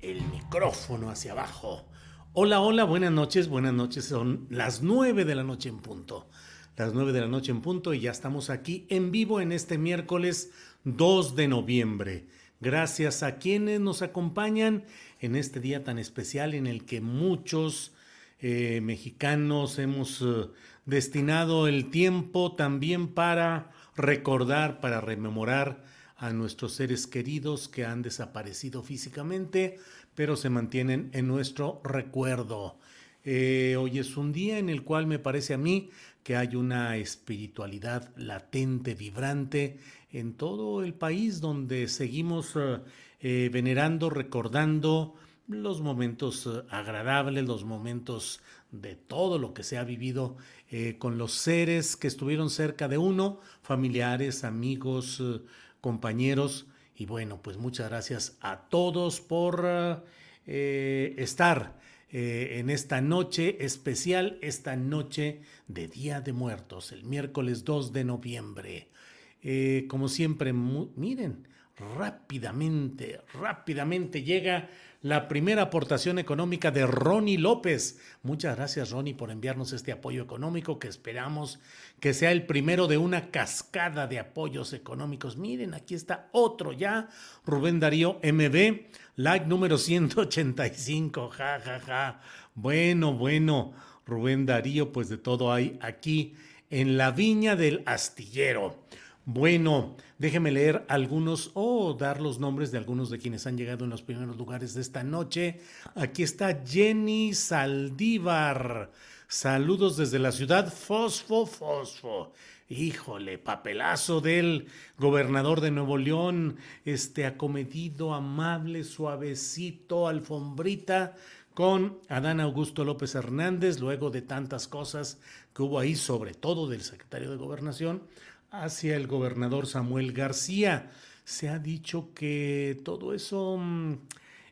El micrófono hacia abajo. Hola, hola, buenas noches, buenas noches. Son las nueve de la noche en punto. Las nueve de la noche en punto y ya estamos aquí en vivo en este miércoles 2 de noviembre. Gracias a quienes nos acompañan en este día tan especial en el que muchos eh, mexicanos hemos eh, destinado el tiempo también para recordar, para rememorar a nuestros seres queridos que han desaparecido físicamente, pero se mantienen en nuestro recuerdo. Eh, hoy es un día en el cual me parece a mí que hay una espiritualidad latente, vibrante en todo el país donde seguimos eh, eh, venerando, recordando los momentos agradables, los momentos de todo lo que se ha vivido con los seres que estuvieron cerca de uno, familiares, amigos, compañeros. Y bueno, pues muchas gracias a todos por eh, estar eh, en esta noche especial, esta noche de Día de Muertos, el miércoles 2 de noviembre. Eh, como siempre, miren, rápidamente, rápidamente llega la primera aportación económica de Ronnie López. Muchas gracias Ronnie por enviarnos este apoyo económico que esperamos que sea el primero de una cascada de apoyos económicos. Miren, aquí está otro ya, Rubén Darío MB, like número 185, ja, ja, ja. Bueno, bueno, Rubén Darío, pues de todo hay aquí en la viña del astillero. Bueno, déjeme leer algunos o dar los nombres de algunos de quienes han llegado en los primeros lugares de esta noche. Aquí está Jenny Saldívar. Saludos desde la ciudad Fosfo Fosfo. Híjole, papelazo del gobernador de Nuevo León, este acomedido, amable, suavecito, alfombrita con Adán Augusto López Hernández, luego de tantas cosas que hubo ahí, sobre todo del secretario de Gobernación hacia el gobernador Samuel García. Se ha dicho que todo eso mm,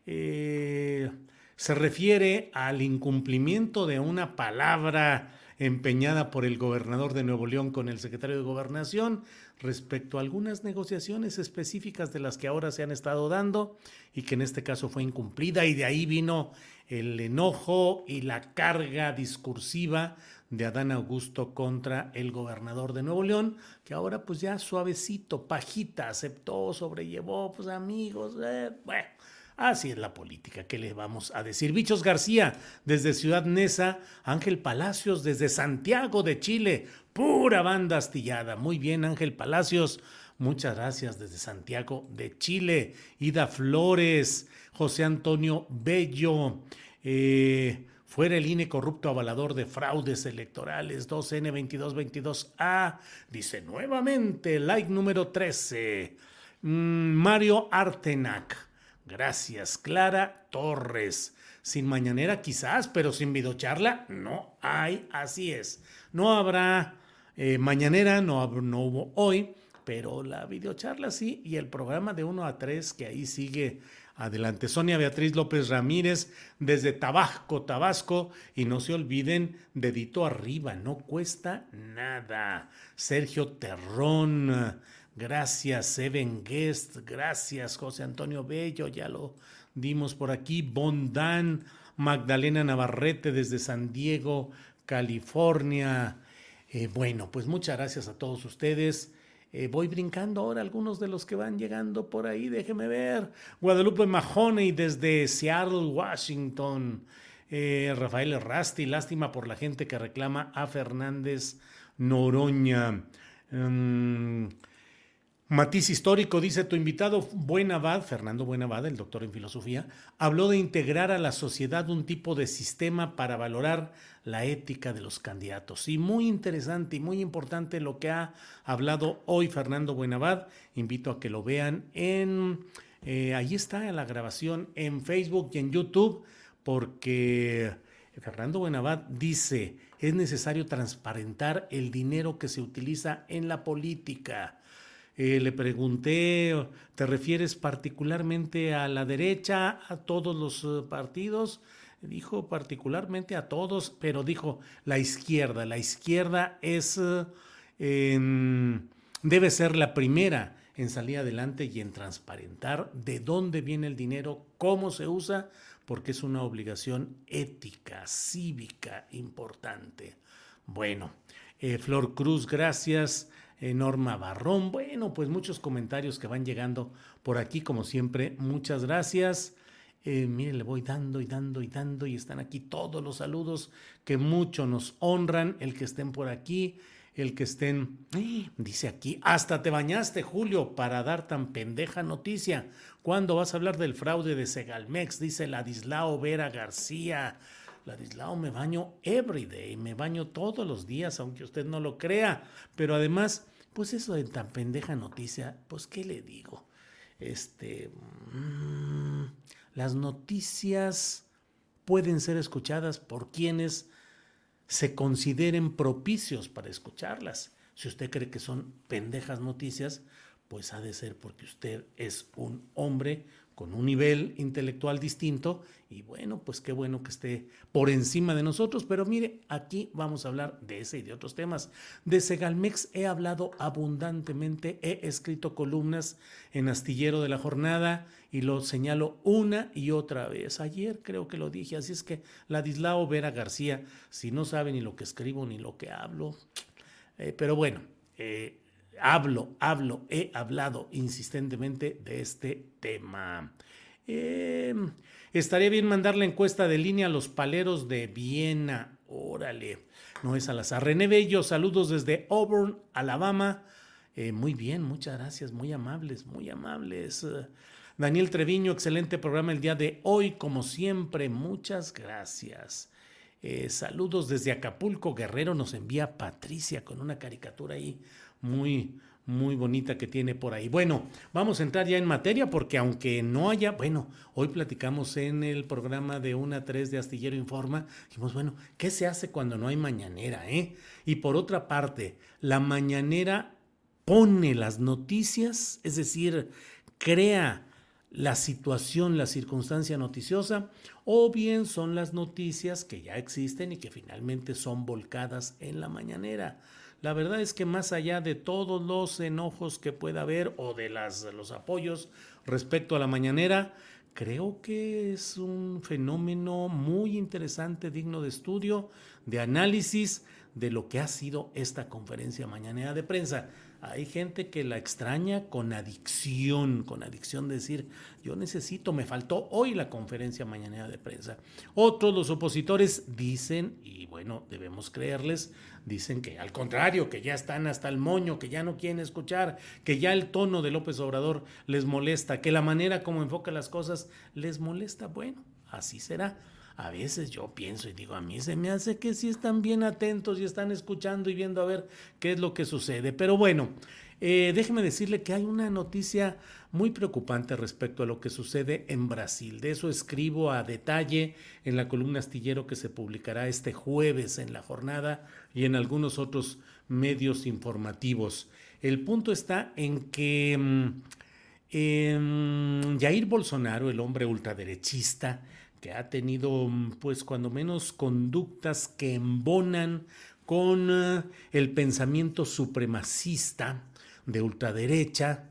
eh, se refiere al incumplimiento de una palabra empeñada por el gobernador de Nuevo León con el secretario de Gobernación respecto a algunas negociaciones específicas de las que ahora se han estado dando y que en este caso fue incumplida y de ahí vino el enojo y la carga discursiva de Adán Augusto contra el gobernador de Nuevo León, que ahora pues ya suavecito, pajita, aceptó, sobrellevó, pues amigos, eh, bueno. Así es la política, ¿qué le vamos a decir? Bichos García, desde Ciudad Neza, Ángel Palacios, desde Santiago de Chile, pura banda astillada. Muy bien, Ángel Palacios, muchas gracias desde Santiago de Chile. Ida Flores, José Antonio Bello, eh, fuera el INE corrupto avalador de fraudes electorales 2N2222A. Dice nuevamente, like número 13. Mm, Mario Artenac. Gracias, Clara Torres. Sin mañanera quizás, pero sin videocharla no hay, así es. No habrá eh, mañanera, no, no hubo hoy, pero la videocharla sí y el programa de 1 a 3 que ahí sigue Adelante, Sonia Beatriz López Ramírez desde Tabasco, Tabasco. Y no se olviden, dedito arriba, no cuesta nada. Sergio Terrón, Gracias, Seven Guest. Gracias, José Antonio Bello. Ya lo dimos por aquí. Bondan, Magdalena Navarrete desde San Diego, California. Eh, bueno, pues muchas gracias a todos ustedes. Eh, voy brincando ahora algunos de los que van llegando por ahí, déjeme ver. Guadalupe Mahoney desde Seattle, Washington. Eh, Rafael Rasti, lástima por la gente que reclama a Fernández Noroña. Mm, Matiz histórico, dice tu invitado Buenavad, Fernando Buenavad, el doctor en filosofía, habló de integrar a la sociedad un tipo de sistema para valorar la ética de los candidatos. Y muy interesante y muy importante lo que ha hablado hoy Fernando Buenavad. Invito a que lo vean en, eh, ahí está la grabación en Facebook y en YouTube, porque Fernando Buenavad dice, es necesario transparentar el dinero que se utiliza en la política eh, le pregunté, ¿te refieres particularmente a la derecha, a todos los eh, partidos? Dijo particularmente a todos, pero dijo la izquierda. La izquierda es, eh, debe ser la primera en salir adelante y en transparentar de dónde viene el dinero, cómo se usa, porque es una obligación ética, cívica importante. Bueno, Flor Cruz, gracias. Norma Barrón. Bueno, pues muchos comentarios que van llegando por aquí, como siempre. Muchas gracias. Eh, miren, le voy dando y dando y dando y están aquí todos los saludos que mucho nos honran, el que estén por aquí, el que estén, dice aquí, hasta te bañaste, Julio, para dar tan pendeja noticia. ¿Cuándo vas a hablar del fraude de Segalmex? Dice Ladislao Vera García. Ladislao, me baño every day, me baño todos los días, aunque usted no lo crea. Pero además, pues eso de tan pendeja noticia, pues qué le digo. Este, mm, las noticias pueden ser escuchadas por quienes se consideren propicios para escucharlas. Si usted cree que son pendejas noticias, pues ha de ser porque usted es un hombre con un nivel intelectual distinto y bueno, pues qué bueno que esté por encima de nosotros, pero mire, aquí vamos a hablar de ese y de otros temas. De Segalmex he hablado abundantemente, he escrito columnas en Astillero de la Jornada y lo señalo una y otra vez. Ayer creo que lo dije, así es que Ladislao Vera García, si no sabe ni lo que escribo ni lo que hablo, eh, pero bueno, eh, hablo, hablo, he hablado insistentemente de este tema. Em, estaría bien mandar la encuesta de línea a los paleros de Viena. Órale, no es al azar. René Bello, saludos desde Auburn, Alabama. Eh, muy bien, muchas gracias, muy amables, muy amables. Daniel Treviño, excelente programa el día de hoy, como siempre, muchas gracias. Eh, saludos desde Acapulco, Guerrero, nos envía Patricia con una caricatura ahí muy, muy bonita que tiene por ahí. Bueno, vamos a entrar ya en materia porque aunque no haya, bueno, hoy platicamos en el programa de 1 a 3 de Astillero Informa, dijimos, bueno, ¿qué se hace cuando no hay mañanera? Eh? Y por otra parte, la mañanera pone las noticias, es decir, crea la situación, la circunstancia noticiosa, o bien son las noticias que ya existen y que finalmente son volcadas en la mañanera. La verdad es que más allá de todos los enojos que pueda haber o de las, los apoyos respecto a la mañanera, creo que es un fenómeno muy interesante, digno de estudio, de análisis de lo que ha sido esta conferencia mañanera de prensa. Hay gente que la extraña con adicción, con adicción de decir, yo necesito, me faltó hoy la conferencia mañanera de prensa. Otros, los opositores, dicen, y bueno, debemos creerles, dicen que al contrario, que ya están hasta el moño, que ya no quieren escuchar, que ya el tono de López Obrador les molesta, que la manera como enfoca las cosas les molesta. Bueno, así será a veces yo pienso y digo, a mí se me hace que sí están bien atentos y están escuchando y viendo a ver qué es lo que sucede. Pero bueno, eh, déjeme decirle que hay una noticia muy preocupante respecto a lo que sucede en Brasil. De eso escribo a detalle en la columna astillero que se publicará este jueves en la jornada y en algunos otros medios informativos. El punto está en que mm, em, Jair Bolsonaro, el hombre ultraderechista, ha tenido, pues, cuando menos conductas que embonan con eh, el pensamiento supremacista, de ultraderecha,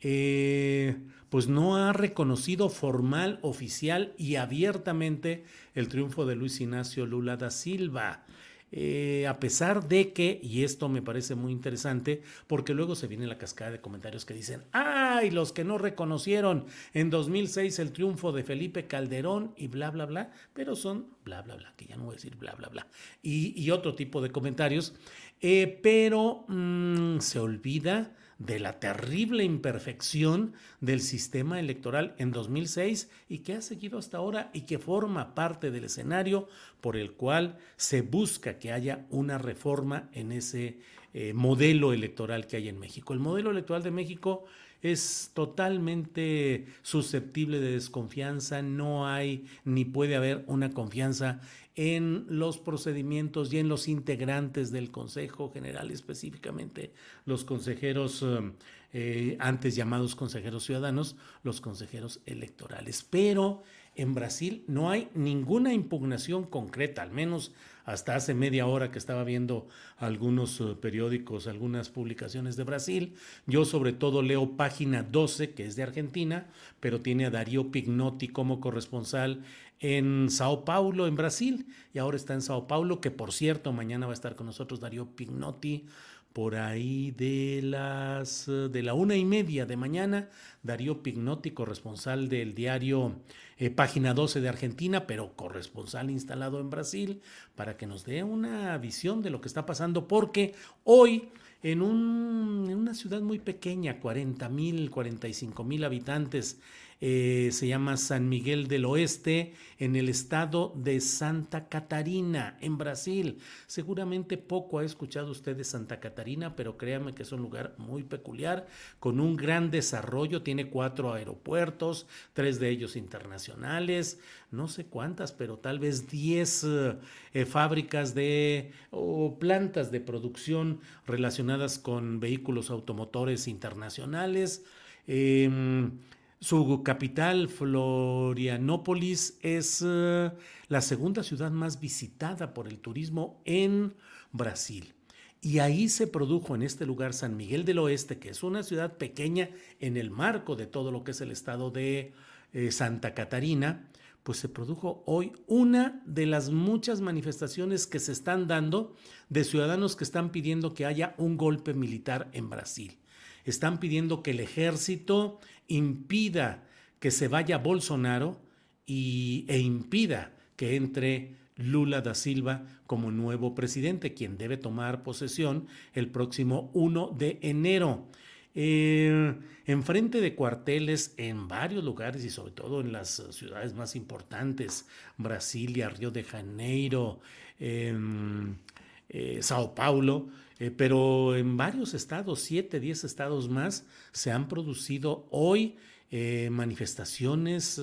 eh, pues no ha reconocido formal, oficial y abiertamente el triunfo de Luis Ignacio Lula da Silva. Eh, a pesar de que, y esto me parece muy interesante, porque luego se viene la cascada de comentarios que dicen, ay, los que no reconocieron en 2006 el triunfo de Felipe Calderón y bla, bla, bla, pero son bla, bla, bla, que ya no voy a decir bla, bla, bla, y, otro tipo de comentarios, eh, pero mm, se olvida de la terrible imperfección del sistema electoral en 2006 y que ha seguido hasta ahora y que forma parte del escenario por el cual se busca que haya una reforma en ese eh, modelo electoral que hay en México. El modelo electoral de México es totalmente susceptible de desconfianza, no hay ni puede haber una confianza en los procedimientos y en los integrantes del Consejo General, específicamente los consejeros eh, eh, antes llamados consejeros ciudadanos, los consejeros electorales. Pero en Brasil no hay ninguna impugnación concreta, al menos hasta hace media hora que estaba viendo algunos eh, periódicos, algunas publicaciones de Brasil. Yo sobre todo leo página 12, que es de Argentina, pero tiene a Darío Pignotti como corresponsal en Sao Paulo, en Brasil, y ahora está en Sao Paulo, que por cierto, mañana va a estar con nosotros Darío Pignotti por ahí de las de la una y media de mañana, Darío Pignotti, corresponsal del diario eh, Página 12 de Argentina, pero corresponsal instalado en Brasil, para que nos dé una visión de lo que está pasando, porque hoy en, un, en una ciudad muy pequeña, 40 mil, 45 mil habitantes, eh, se llama San Miguel del Oeste, en el estado de Santa Catarina, en Brasil. Seguramente poco ha escuchado usted de Santa Catarina, pero créame que es un lugar muy peculiar, con un gran desarrollo, tiene cuatro aeropuertos, tres de ellos internacionales, no sé cuántas, pero tal vez diez eh, fábricas de o plantas de producción relacionadas con vehículos automotores internacionales. Em, su capital, Florianópolis, es eh, la segunda ciudad más visitada por el turismo en Brasil. Y ahí se produjo en este lugar San Miguel del Oeste, que es una ciudad pequeña en el marco de todo lo que es el estado de eh, Santa Catarina, pues se produjo hoy una de las muchas manifestaciones que se están dando de ciudadanos que están pidiendo que haya un golpe militar en Brasil. Están pidiendo que el ejército impida que se vaya Bolsonaro y, e impida que entre Lula da Silva como nuevo presidente, quien debe tomar posesión el próximo 1 de enero. Eh, en frente de cuarteles en varios lugares y sobre todo en las ciudades más importantes, Brasilia, Río de Janeiro, em, eh, Sao Paulo, eh, pero en varios estados, siete, diez estados más, se han producido hoy manifestaciones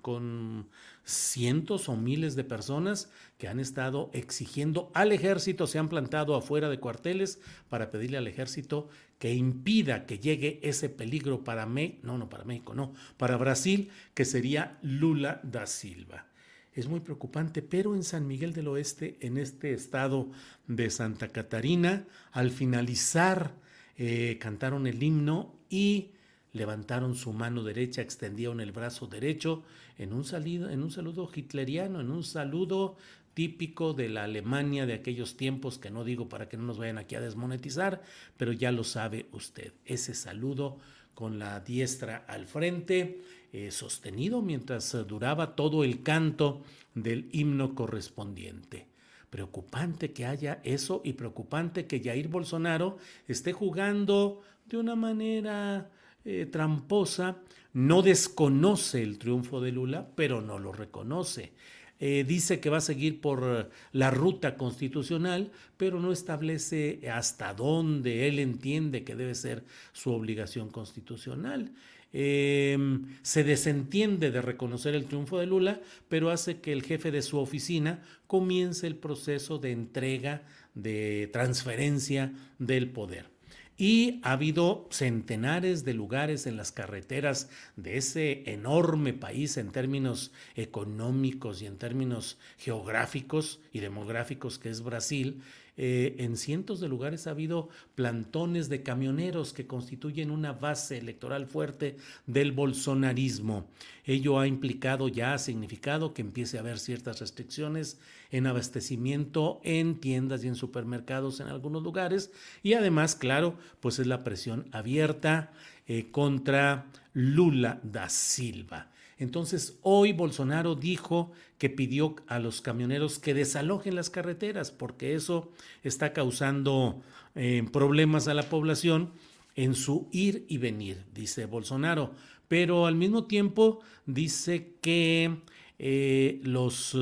con cientos o miles de personas que han estado exigiendo al ejército, se han plantado afuera de cuarteles para pedirle al ejército que impida que llegue ese peligro para México, no, no para México, no, para Brasil, que sería Lula da Silva. Es muy preocupante, pero en San Miguel del Oeste, en este estado de Santa Catarina, al finalizar eh, cantaron el himno y levantaron su mano derecha, extendieron el brazo derecho en un, salido, en un saludo hitleriano, en un saludo típico de la Alemania de aquellos tiempos, que no digo para que no nos vayan aquí a desmonetizar, pero ya lo sabe usted, ese saludo con la diestra al frente, eh, sostenido mientras duraba todo el canto del himno correspondiente. Preocupante que haya eso y preocupante que Jair Bolsonaro esté jugando de una manera eh, tramposa, no desconoce el triunfo de Lula, pero no lo reconoce. Eh, dice que va a seguir por la ruta constitucional, pero no establece hasta dónde él entiende que debe ser su obligación constitucional. Em, se desentiende de reconocer el triunfo de Lula, pero hace que el jefe de su oficina comience el proceso de entrega, de transferencia del poder. Y ha habido centenares de lugares en las carreteras de ese enorme país en términos económicos y en términos geográficos y demográficos que es Brasil, eh, en cientos de lugares ha habido plantones de camioneros que constituyen una base electoral fuerte del bolsonarismo. Ello ha implicado ya, ha significado que empiece a haber ciertas restricciones en abastecimiento en tiendas y en supermercados en algunos lugares y además, claro, pues es la presión abierta eh, contra Lula da Silva. Entonces, hoy Bolsonaro dijo que pidió a los camioneros que desalojen las carreteras porque eso está causando eh, problemas a la población en su ir y venir, dice Bolsonaro. Pero al mismo tiempo dice que eh, los...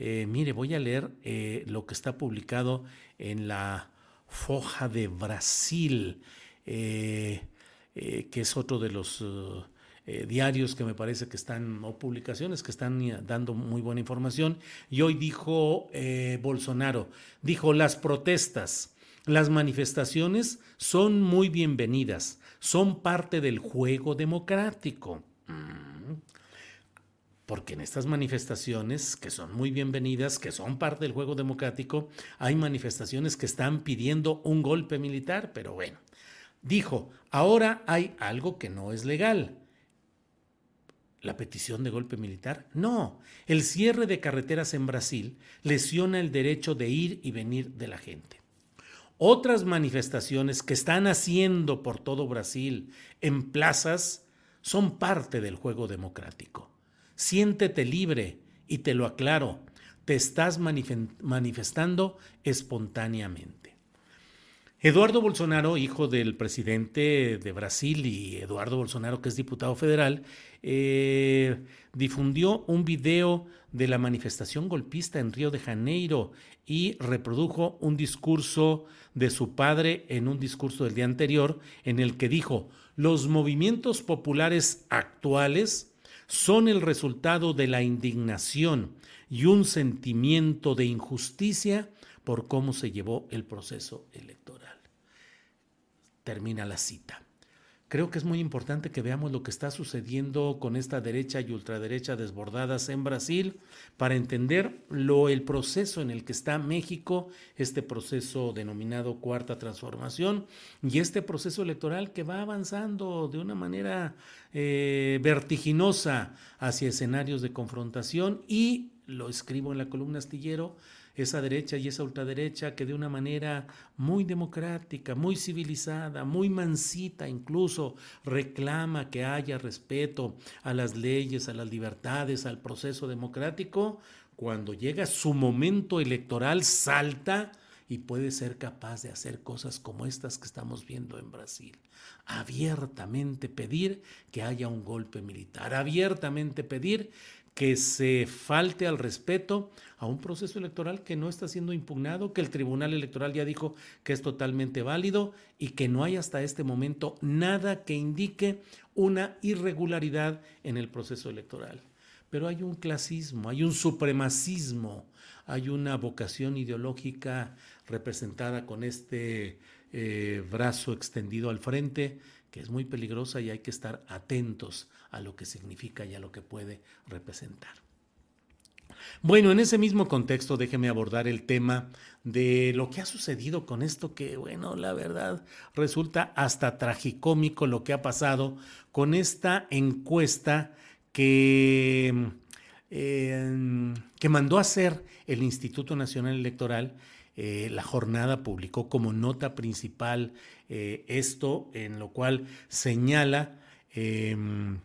Eh, mire, voy a leer lo que está publicado en la Foja de Brasil, que es otro de los eh, diarios que me parece que están, o publicaciones que están eh, dando muy buena información. Y hoy dijo eh, Bolsonaro, dijo, las protestas, las manifestaciones son muy bienvenidas, son parte del juego democrático. Mm. Porque en estas manifestaciones, que son muy bienvenidas, que son parte del juego democrático, hay manifestaciones que están pidiendo un golpe militar, pero bueno, dijo, ahora hay algo que no es legal la petición de golpe militar? No, el cierre de carreteras en Brasil lesiona el derecho de ir y venir de la gente. Otras manifestaciones que están haciendo por todo Brasil en plazas son parte del juego democrático. Siéntete libre y te lo aclaro, te estás manifestando espontáneamente. Eduardo Bolsonaro, hijo del presidente de Brasil y Eduardo Bolsonaro, que es diputado federal, eh, difundió un video de la manifestación golpista en Río de Janeiro y reprodujo un discurso de su padre en un discurso del día anterior en el que dijo, los movimientos populares actuales son el resultado de la indignación y un sentimiento de injusticia por cómo se llevó el proceso electoral. Termina la cita. Creo que es muy importante que veamos lo que está sucediendo con esta derecha y ultraderecha desbordadas en Brasil para entender lo, el proceso en el que está México, este proceso denominado cuarta transformación y este proceso electoral que va avanzando de una manera eh, vertiginosa hacia escenarios de confrontación y lo escribo en la columna astillero esa derecha y esa ultraderecha que de una manera muy democrática, muy civilizada, muy mansita incluso, reclama que haya respeto a las leyes, a las libertades, al proceso democrático, cuando llega su momento electoral salta y puede ser capaz de hacer cosas como estas que estamos viendo en Brasil. Abiertamente pedir que haya un golpe militar, abiertamente pedir que se falte al respeto a un proceso electoral que no está siendo impugnado, que el Tribunal Electoral ya dijo que es totalmente válido y que no hay hasta este momento nada que indique una irregularidad en el proceso electoral. Pero hay un clasismo, hay un supremacismo, hay una vocación ideológica representada con este eh, brazo extendido al frente que es muy peligrosa y hay que estar atentos a lo que significa y a lo que puede representar. Bueno, en ese mismo contexto déjeme abordar el tema de lo que ha sucedido con esto que, bueno, la verdad resulta hasta tragicómico lo que ha pasado con esta encuesta que, eh, que mandó a hacer el Instituto Nacional Electoral eh, la jornada publicó como nota principal eh, esto, en lo cual señala em,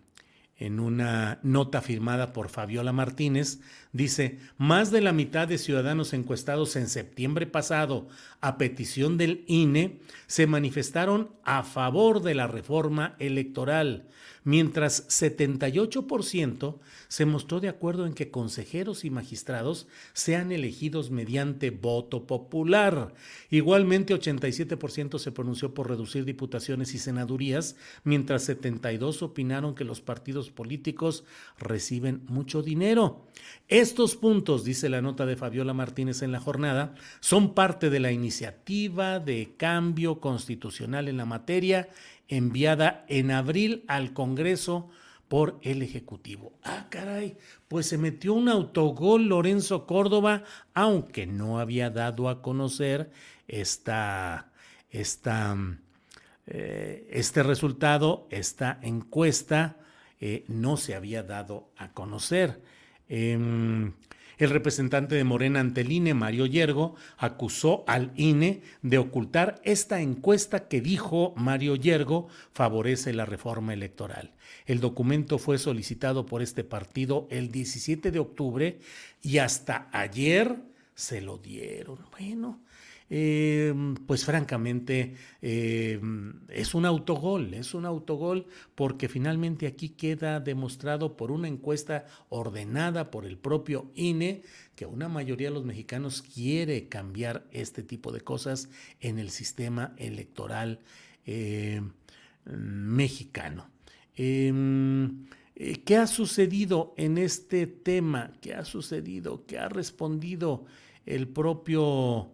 en una nota firmada por Fabiola Martínez, dice, más de la mitad de ciudadanos encuestados en septiembre pasado a petición del INE se manifestaron a favor de la reforma electoral, mientras 78% se mostró de acuerdo en que consejeros y magistrados sean elegidos mediante voto popular. Igualmente, 87% se pronunció por reducir diputaciones y senadurías, mientras 72 opinaron que los partidos políticos reciben mucho dinero. Estos puntos, dice la nota de Fabiola Martínez en la jornada, son parte de la iniciativa de cambio constitucional en la materia enviada en abril al Congreso por el Ejecutivo. Ah, caray, pues se metió un autogol Lorenzo Córdoba, aunque no había dado a conocer esta, esta, eh, este resultado, esta encuesta, eh, no se había dado a conocer. Em, el representante de Morena ante el INE, Mario Yergo, acusó al INE de ocultar esta encuesta que dijo Mario Yergo favorece la reforma electoral. El documento fue solicitado por este partido el 17 de octubre y hasta ayer se lo dieron. Bueno, eh, pues francamente eh, es un autogol, es un autogol porque finalmente aquí queda demostrado por una encuesta ordenada por el propio INE que una mayoría de los mexicanos quiere cambiar este tipo de cosas en el sistema electoral eh, mexicano. Em, ¿Qué ha sucedido en este tema? ¿Qué ha sucedido? ¿Qué ha respondido el propio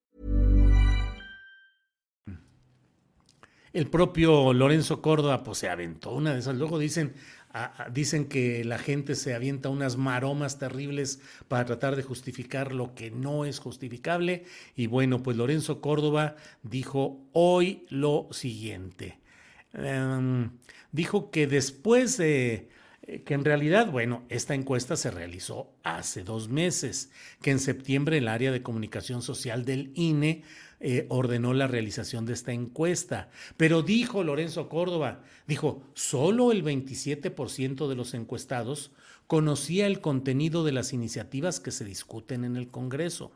El propio Lorenzo Córdoba pues se aventó una de esas. Luego dicen, dicen que la gente se avienta unas maromas terribles para tratar de justificar lo que no es justificable. Y bueno, pues Lorenzo Córdoba dijo hoy lo siguiente. Em, dijo que después de eh, que en realidad, bueno, esta encuesta se realizó hace dos meses, que en septiembre el área de comunicación social del INE eh, ordenó la realización de esta encuesta. Pero dijo Lorenzo Córdoba, dijo, solo el 27% de los encuestados conocía el contenido de las iniciativas que se discuten en el Congreso.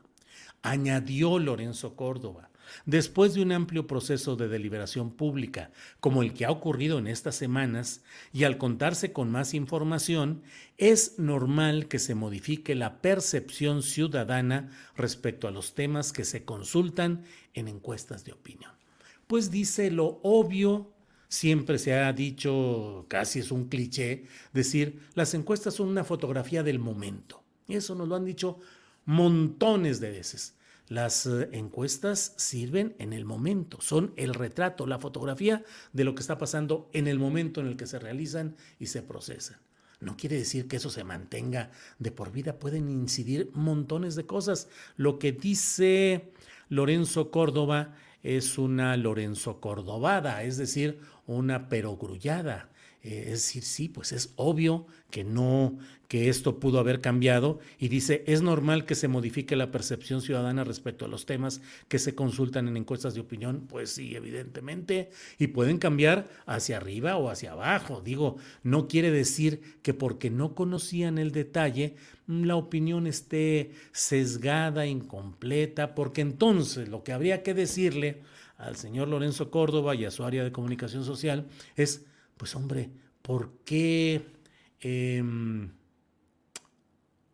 Añadió Lorenzo Córdoba, Después de un amplio proceso de deliberación pública, como el que ha ocurrido en estas semanas, y al contarse con más información, es normal que se modifique la percepción ciudadana respecto a los temas que se consultan en encuestas de opinión. Pues dice lo obvio, siempre se ha dicho, casi es un cliché, decir, las encuestas son una fotografía del momento. Y eso nos lo han dicho montones de veces. Las eh, encuestas sirven en el momento, son el retrato, la fotografía de lo que está pasando en el momento en el que se realizan y se procesan. No quiere decir que eso se mantenga de por vida, pueden incidir montones de cosas. Lo que dice Lorenzo Córdoba es una Lorenzo Cordobada, es decir, una perogrullada. Eh, es decir, sí, pues es obvio que no, que esto pudo haber cambiado y dice, es normal que se modifique la percepción ciudadana respecto a los temas que se consultan en encuestas de opinión. Pues sí, evidentemente, y pueden cambiar hacia arriba o hacia abajo. Digo, no quiere decir que porque no conocían el detalle, la opinión esté sesgada, incompleta, porque entonces lo que habría que decirle al señor Lorenzo Córdoba y a su área de comunicación social es, pues hombre, ¿por qué? Em,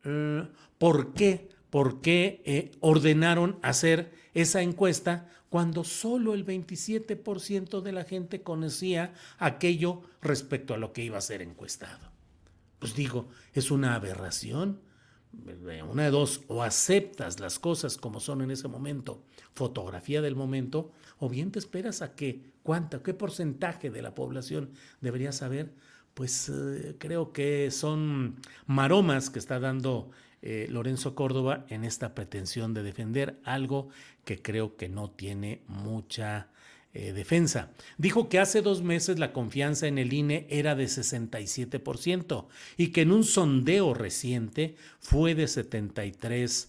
eh, ¿Por qué? ¿Por qué eh, ordenaron hacer esa encuesta cuando solo el 27% de la gente conocía aquello respecto a lo que iba a ser encuestado? Pues digo, es una aberración. Una de dos, o aceptas las cosas como son en ese momento, fotografía del momento, o bien te esperas a que cuánto, qué porcentaje de la población debería saber, pues eh, creo que son maromas que está dando eh, Lorenzo Córdoba en esta pretensión de defender algo que creo que no tiene mucha eh, Defensa. Dijo que hace dos meses la confianza en el INE era de 67% y que en un sondeo reciente fue de 73%.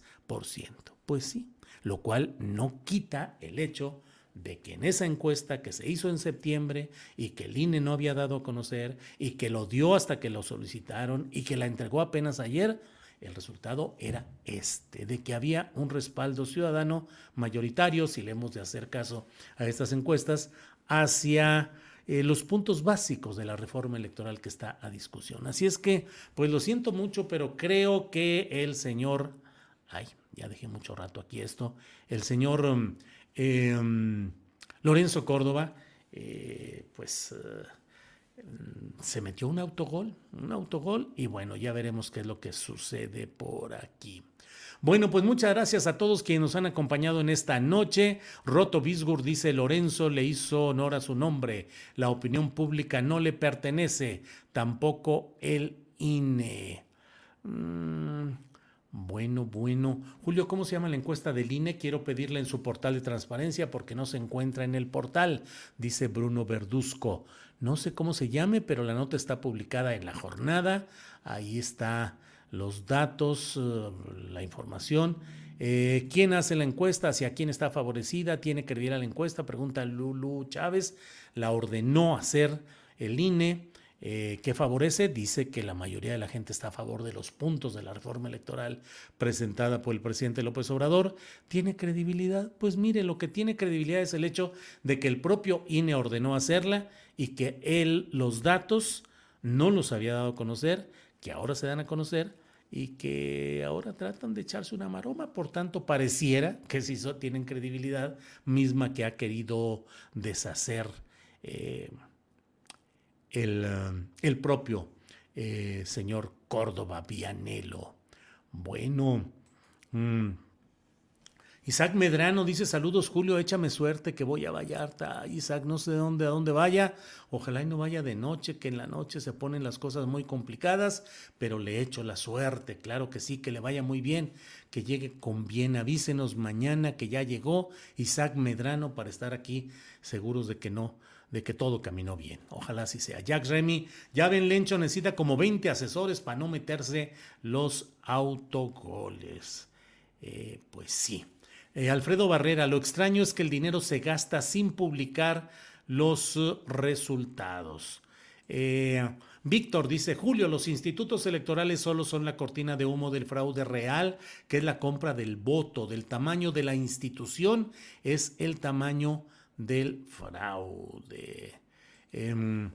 Pues sí, lo cual no quita el hecho de que en esa encuesta que se hizo en septiembre y que el INE no había dado a conocer y que lo dio hasta que lo solicitaron y que la entregó apenas ayer, el resultado era este, de que había un respaldo ciudadano mayoritario, si le hemos de hacer caso a estas encuestas, hacia eh, los puntos básicos de la reforma electoral que está a discusión. Así es que, pues lo siento mucho, pero creo que el señor, ay, ya dejé mucho rato aquí esto, el señor um, em, Lorenzo Córdoba, eh, pues... Eh, se metió un autogol, un autogol y bueno, ya veremos qué es lo que sucede por aquí. Bueno, pues muchas gracias a todos quienes nos han acompañado en esta noche. Roto Bisgur dice Lorenzo le hizo honor a su nombre. La opinión pública no le pertenece, tampoco el INE. Mm, bueno, bueno. Julio, ¿cómo se llama la encuesta del INE? Quiero pedirla en su portal de transparencia porque no se encuentra en el portal, dice Bruno Verduzco. No sé cómo se llame, pero la nota está publicada en la jornada. Ahí está los datos, eh, la información. Eh, ¿Quién hace la encuesta? ¿Hacia quién está favorecida? ¿Tiene que a la encuesta? Pregunta Lulu Chávez. La ordenó hacer el INE. Eh, ¿Qué favorece? Dice que la mayoría de la gente está a favor de los puntos de la reforma electoral presentada por el presidente López Obrador. ¿Tiene credibilidad? Pues mire, lo que tiene credibilidad es el hecho de que el propio INE ordenó hacerla y que él los datos no los había dado a conocer, que ahora se dan a conocer y que ahora tratan de echarse una maroma. Por tanto, pareciera que si tienen credibilidad misma que ha querido deshacer. Eh, eh, el, propio eh, señor Córdoba Vianelo. Bueno, mm, Isaac Medrano dice saludos Julio, échame suerte que voy a Vallarta. Isaac, no sé de dónde, a dónde vaya. Ojalá y no vaya de noche, que en la noche se ponen las cosas muy complicadas, pero le echo la suerte, claro que sí, que le vaya muy bien, que llegue con bien. Avísenos mañana que ya llegó Isaac Medrano para estar aquí seguros de que no de que todo caminó bien. Ojalá así sea. Jack Remy, ya ven, Lencho necesita como 20 asesores para no meterse los autogoles. Eh, pues sí. Eh, Alfredo Barrera, lo extraño es que el dinero se gasta sin publicar los resultados. Eh, Víctor dice, Julio, los institutos electorales solo son la cortina de humo del fraude real, que es la compra del voto, del tamaño de la institución, es el tamaño del fraude. Em,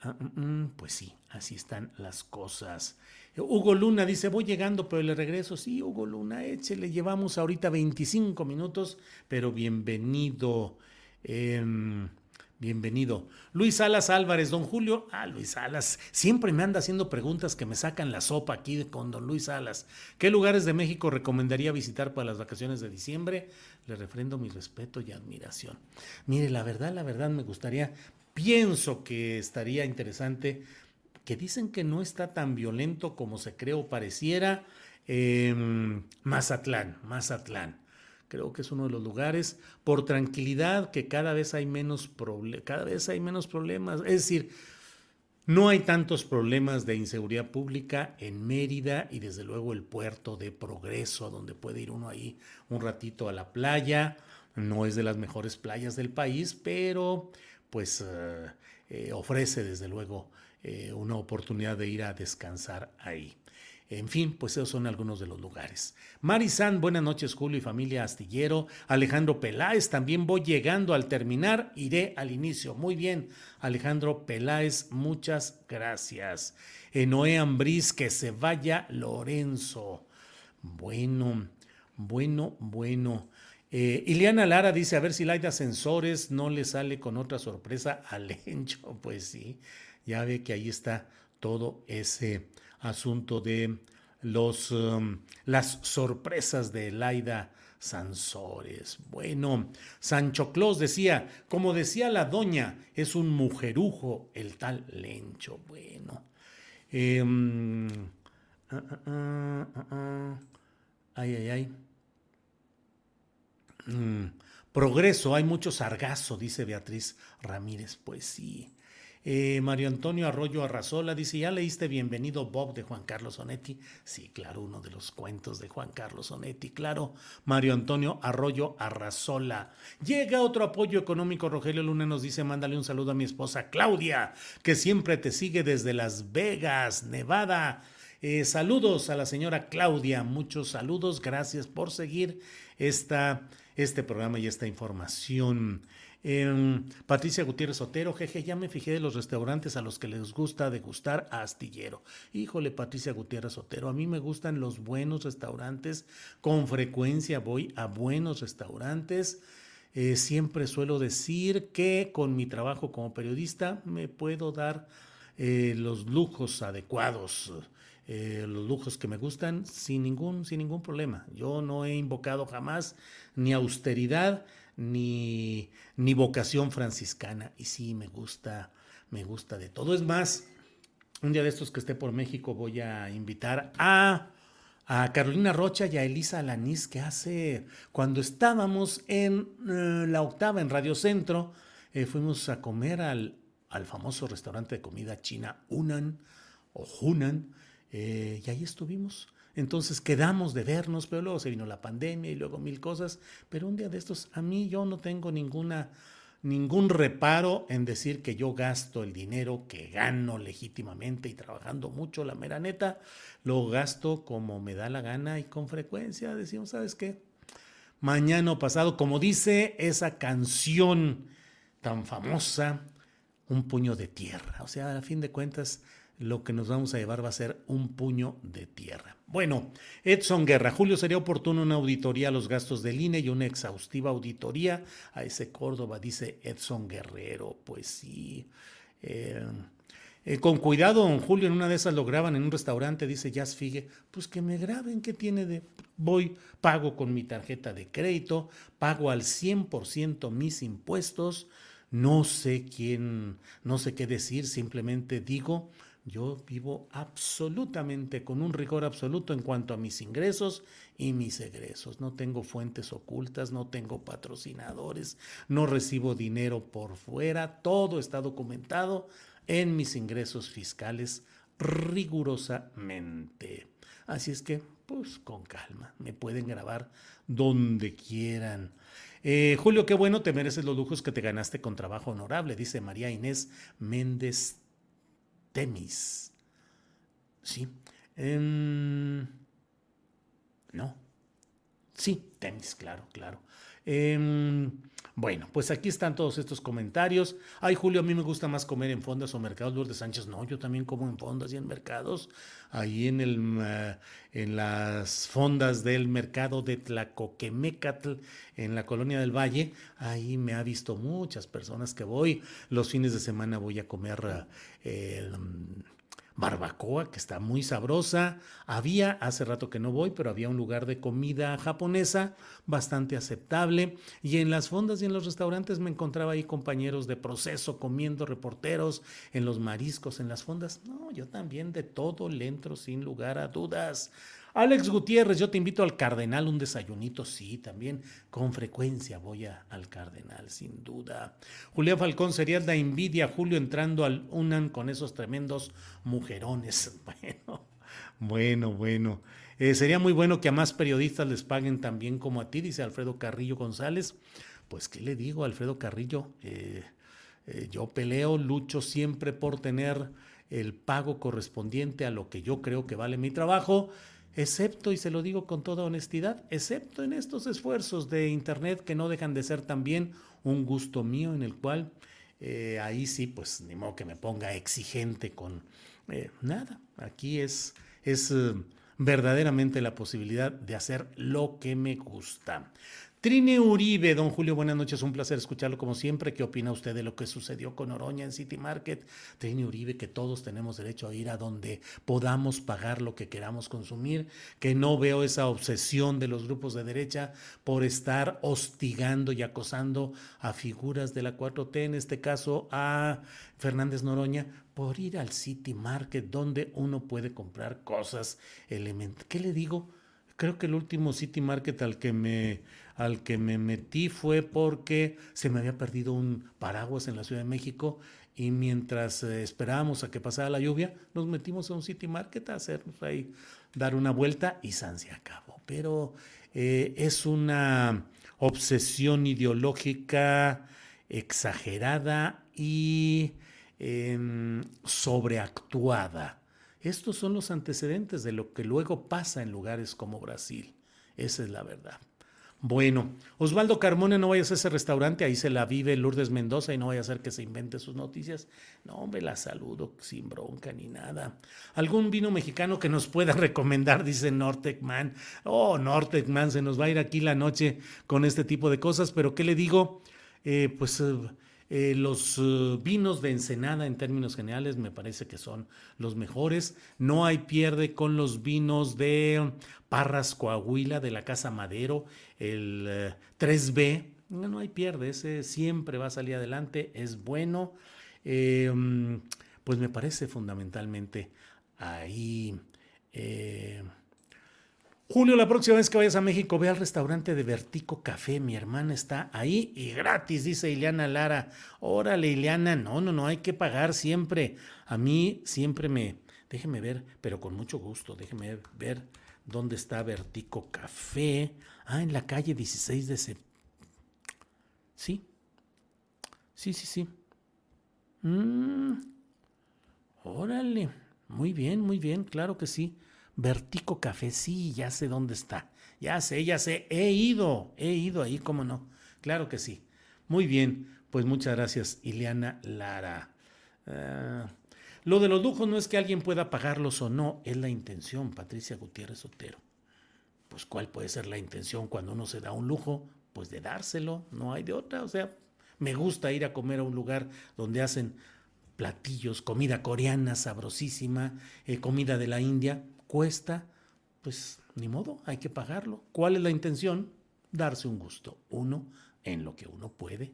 ah, mm, mm, pues sí, así están las cosas. Hugo Luna dice, voy llegando, pero le regreso. Sí, Hugo Luna, échele, llevamos ahorita 25 minutos, pero bienvenido. Em, Bienvenido. Luis Salas Álvarez, don Julio. Ah, Luis Salas. Siempre me anda haciendo preguntas que me sacan la sopa aquí con don Luis Salas. ¿Qué lugares de México recomendaría visitar para las vacaciones de diciembre? Le refrendo mi respeto y admiración. Mire, la verdad, la verdad me gustaría, pienso que estaría interesante, que dicen que no está tan violento como se cree pareciera. Em, Mazatlán, Mazatlán creo que es uno de los lugares, por tranquilidad, que cada vez hay menos, cada vez hay menos problemas. Es decir, no hay tantos problemas de inseguridad pública en Mérida y desde luego el puerto de Progreso, donde puede ir uno ahí un ratito a la playa. No es de las mejores playas del país, pero pues eh, eh, ofrece desde luego eh, una oportunidad de ir a descansar ahí. En fin, pues esos son algunos de los lugares. Marizán, buenas noches Julio y familia Astillero. Alejandro Peláez, también voy llegando al terminar, iré al inicio. Muy bien, Alejandro Peláez, muchas gracias. Noé Ambriz, que se vaya Lorenzo. Bueno, bueno, bueno. Eh, Ileana Lara dice, a ver si Laida Ascensores no le sale con otra sorpresa al Lencho. Pues sí, ya ve que ahí está todo ese asunto de los, um, las sorpresas de Laida Sansores. Bueno, Sancho Claus decía, como decía la doña, es un mujerujo el tal Lencho. Bueno. Em, ah, ah, ah, ay, ay, ay. Mm, progreso, hay mucho sargazo, dice Beatriz Ramírez. Pues sí. Eh, Mario Antonio Arroyo Arrazola dice, ¿ya leíste Bienvenido Bob de Juan Carlos Onetti? Sí, claro, uno de los cuentos de Juan Carlos Onetti, claro. Mario Antonio Arroyo Arrazola. Llega otro apoyo económico, Rogelio Luna nos dice, mándale un saludo a mi esposa Claudia, que siempre te sigue desde Las Vegas, Nevada. Eh, saludos a la señora Claudia, muchos saludos, gracias por seguir esta, este programa y esta información. Em, Patricia Gutiérrez Otero, jeje, ya me fijé de los restaurantes a los que les gusta degustar a astillero. Híjole, Patricia Gutiérrez Otero, a mí me gustan los buenos restaurantes, con frecuencia voy a buenos restaurantes. Eh, siempre suelo decir que con mi trabajo como periodista me puedo dar eh, los lujos adecuados. Eh, los lujos que me gustan sin ningún, sin ningún problema. Yo no he invocado jamás ni austeridad ni, ni vocación franciscana. Y sí, me gusta, me gusta de todo. Es más, un día de estos que esté por México voy a invitar a, a Carolina Rocha y a Elisa Alanís, que hace, cuando estábamos en eh, la octava en Radio Centro, eh, fuimos a comer al, al famoso restaurante de comida china Unan o Hunan, eh, y ahí estuvimos. Entonces quedamos de vernos, pero luego se vino la pandemia y luego mil cosas. Pero un día de estos, a mí yo no tengo ninguna, ningún reparo en decir que yo gasto el dinero que gano legítimamente y trabajando mucho, la mera neta, lo gasto como me da la gana y con frecuencia decimos, ¿sabes qué? Mañana o pasado, como dice esa canción tan famosa, un puño de tierra. O sea, a fin de cuentas, lo que nos vamos a llevar va a ser un puño de tierra. Bueno, Edson Guerra, Julio, sería oportuno una auditoría a los gastos del INE y una exhaustiva auditoría a ese Córdoba, dice Edson Guerrero. Pues sí. Eh, eh, con cuidado, don Julio, en una de esas lo graban en un restaurante, dice Jazz Figue, pues que me graben, ¿qué tiene de...? Voy, pago con mi tarjeta de crédito, pago al 100% mis impuestos, no sé quién, no sé qué decir, simplemente digo, yo vivo absolutamente con un rigor absoluto en cuanto a mis ingresos y mis egresos. No tengo fuentes ocultas, no tengo patrocinadores, no recibo dinero por fuera, todo está documentado en mis ingresos fiscales rigurosamente. Así es que, pues con calma, me pueden grabar donde quieran. Eh, Julio, qué bueno, te mereces los lujos que te ganaste con trabajo honorable, dice María Inés Méndez Temis. Sí. Em, no. Sí, Temis, claro, claro. Em, bueno, pues aquí están todos estos comentarios. Ay, Julio, a mí me gusta más comer en fondas o mercados Lourdes Sánchez. No, yo también como en fondas y en mercados. Ahí en, el, en las fondas del mercado de Tlacoquemecatl, en la colonia del Valle, ahí me ha visto muchas personas que voy. Los fines de semana voy a comer eh, barbacoa, que está muy sabrosa. Había, hace rato que no voy, pero había un lugar de comida japonesa bastante aceptable. Y en las fondas y en los restaurantes me encontraba ahí compañeros de proceso comiendo, reporteros, en los mariscos, en las fondas. No, yo también de todo le entro sin lugar a dudas. Alex Gutiérrez, yo te invito al Cardenal un desayunito, sí, también con frecuencia voy al Cardenal, sin duda. Julián Falcón sería la envidia, Julio entrando al UNAN con esos tremendos mujerones. Bueno, bueno, bueno. Eh, sería muy bueno que a más periodistas les paguen también como a ti, dice Alfredo Carrillo González. Pues, ¿qué le digo, Alfredo Carrillo? Eh, eh, yo peleo, lucho siempre por tener el pago correspondiente a lo que yo creo que vale mi trabajo excepto, y se lo digo con toda honestidad, excepto en estos esfuerzos de Internet que no dejan de ser también un gusto mío en el cual eh, ahí sí, pues ni modo que me ponga exigente con eh, nada. Aquí es, es eh, verdaderamente la posibilidad de hacer lo que me gusta. Trine Uribe, don Julio, buenas noches, un placer escucharlo como siempre. ¿Qué opina usted de lo que sucedió con Oroña en City Market? Trine Uribe, que todos tenemos derecho a ir a donde podamos pagar lo que queramos consumir, que no veo esa obsesión de los grupos de derecha por estar hostigando y acosando a figuras de la 4T, en este caso a Fernández Noroña, por ir al City Market donde uno puede comprar cosas elementales. ¿Qué le digo? Creo que el último City Market al que me al que me metí fue porque se me había perdido un paraguas en la Ciudad de México y mientras eh, esperábamos a que pasara la lluvia, nos metimos a un City Market a hacernos ahí, dar una vuelta y San se acabó. Pero eh, es una obsesión ideológica exagerada y em, sobreactuada. Estos son los antecedentes de lo que luego pasa en lugares como Brasil. Esa es la verdad. Bueno, Osvaldo Carmona, no vayas a ese restaurante, ahí se la vive Lourdes Mendoza y no vaya a ser que se invente sus noticias. No, hombre, la saludo sin bronca ni nada. ¿Algún vino mexicano que nos pueda recomendar? Dice Nortecman. Oh, Nortecman, se nos va a ir aquí la noche con este tipo de cosas, pero ¿qué le digo? Eh, pues eh, eh, los vinos de Ensenada en términos generales me parece que son los mejores. No hay pierde con los vinos de Parras Coahuila de la Casa Madero, el 3B. No, no hay pierde, ese siempre va a salir adelante, es bueno. pues me parece fundamentalmente ahí. Julio, la próxima vez que vayas a México, ve al restaurante de Vertico Café. Mi hermana está ahí y gratis, dice Ileana Lara. Órale, Ileana, no, no, no, hay que pagar siempre. A mí siempre me, déjeme ver, pero con mucho gusto, déjeme ver dónde está Vertico Café. Ah, en la calle 16 de septiembre. Sí, sí, sí, sí. Mm. Órale, muy bien, muy bien, claro que sí. Vertico Café, sí, ya sé dónde está. Ya sé, ya sé, he ido, he ido ahí, cómo no. Claro que sí. Muy bien, pues muchas gracias, Ileana Lara. Ah, lo de los lujos no es que alguien pueda pagarlos o no, es la intención, Patricia Gutiérrez Otero. Pues cuál puede ser la intención cuando uno se da un lujo, pues de dárselo, no hay de otra. O sea, me gusta ir a comer a un lugar donde hacen platillos, comida coreana sabrosísima, eh, comida de la India, cuesta, pues ni modo, hay que pagarlo. ¿Cuál es la intención? Darse un gusto, uno en lo que uno puede.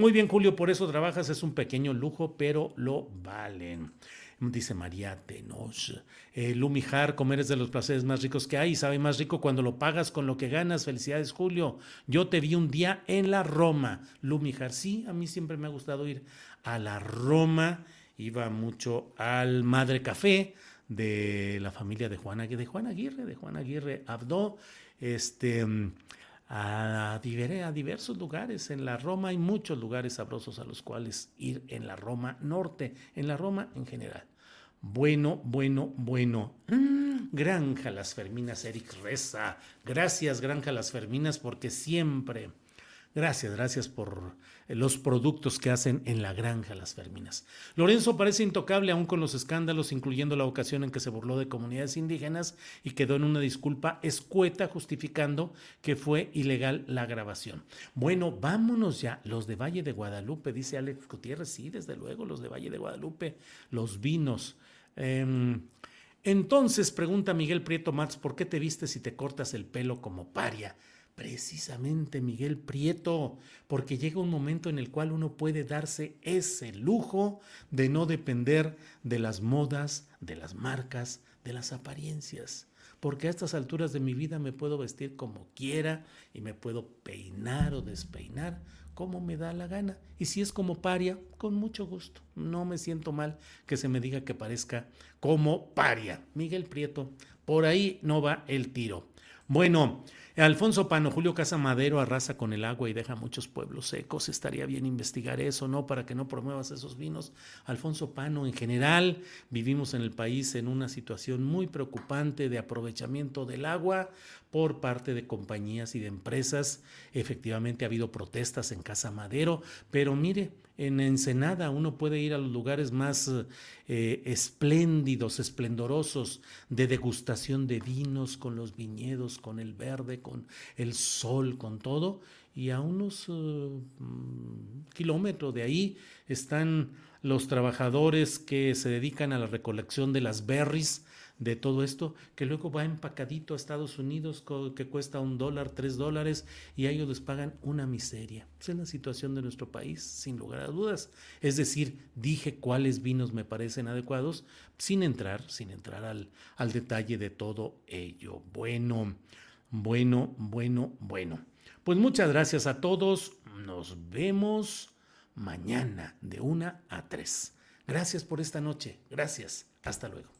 Muy bien, Julio, por eso trabajas, es un pequeño lujo, pero lo valen. Dice María Tenos. Eh, Lumijar, comer es de los placeres más ricos que hay. Sabe más rico cuando lo pagas con lo que ganas. Felicidades, Julio. Yo te vi un día en la Roma. Lumijar, sí, a mí siempre me ha gustado ir a la Roma. Iba mucho al Madre Café de la familia de Juan, de Juan Aguirre, de Juan Aguirre Abdo, este, a, a, diversos lugares. En la Roma hay muchos lugares sabrosos a los cuales ir en la Roma Norte, en la Roma en general. Bueno, bueno, bueno. Mm, Granja Las Ferminas, Eric Reza. Gracias, Granja Las Ferminas, porque siempre Gracias, gracias por eh, los productos que hacen en la granja Las Ferminas. Lorenzo parece intocable aún con los escándalos, incluyendo la ocasión en que se burló de comunidades indígenas y quedó en una disculpa escueta justificando que fue ilegal la grabación. Bueno, vámonos ya. Los de Valle de Guadalupe, dice Alex Gutiérrez, sí, desde luego, los de Valle de Guadalupe, los vinos. Em, entonces, pregunta Miguel Prieto Mats, ¿por qué te vistes si te cortas el pelo como paria? Precisamente Miguel Prieto, porque llega un momento en el cual uno puede darse ese lujo de no depender de las modas, de las marcas, de las apariencias. Porque a estas alturas de mi vida me puedo vestir como quiera y me puedo peinar o despeinar como me da la gana. Y si es como paria, con mucho gusto. No me siento mal que se me diga que parezca como paria. Miguel Prieto, por ahí no va el tiro. Bueno, Alfonso Pano, Julio Casa Madero arrasa con el agua y deja muchos pueblos secos. Estaría bien investigar eso, ¿no? Para que no promuevas esos vinos. Alfonso Pano, en general, vivimos en el país en una situación muy preocupante de aprovechamiento del agua por parte de compañías y de empresas. Efectivamente ha habido protestas en Casa Madero, pero mire, en Ensenada uno puede ir a los lugares más eh, espléndidos, esplendorosos, de degustación de vinos, con los viñedos, con el verde, con el sol, con todo, y a unos eh, mm, kilómetros de ahí están los trabajadores que se dedican a la recolección de las berries, de todo esto, que luego va empacadito a Estados Unidos, que cuesta un dólar, tres dólares, y a ellos les pagan una miseria. Esa es la situación de nuestro país, sin lugar a dudas. Es decir, dije cuáles vinos me parecen adecuados, sin entrar, sin entrar al, al detalle de todo ello. Bueno, bueno, bueno, bueno. Pues muchas gracias a todos. Nos vemos mañana de 1 a 3. Gracias por esta noche. Gracias. Hasta luego.